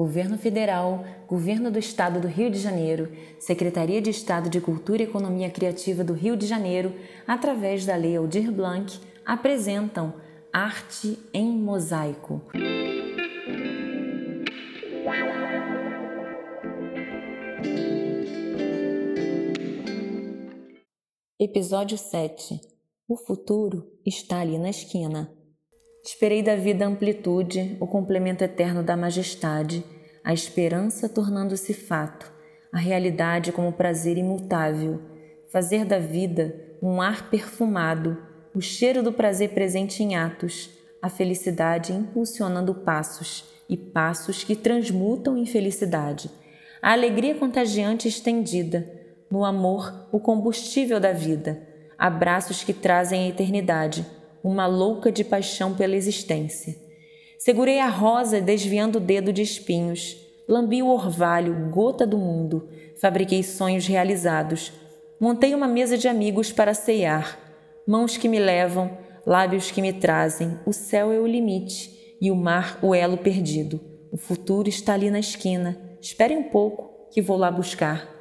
Governo Federal, Governo do Estado do Rio de Janeiro, Secretaria de Estado de Cultura e Economia Criativa do Rio de Janeiro, através da Lei Aldir Blanc, apresentam Arte em Mosaico. Episódio 7 O futuro está ali na esquina. Esperei da vida amplitude, o complemento eterno da majestade, a esperança tornando-se fato, a realidade como prazer imutável, fazer da vida um ar perfumado, o cheiro do prazer presente em atos, a felicidade impulsionando passos e passos que transmutam em felicidade, a alegria contagiante estendida, no amor, o combustível da vida, abraços que trazem a eternidade uma louca de paixão pela existência. Segurei a rosa desviando o dedo de espinhos, lambi o orvalho, gota do mundo, fabriquei sonhos realizados, montei uma mesa de amigos para ceiar, mãos que me levam, lábios que me trazem, o céu é o limite e o mar o elo perdido. O futuro está ali na esquina. Espere um pouco que vou lá buscar.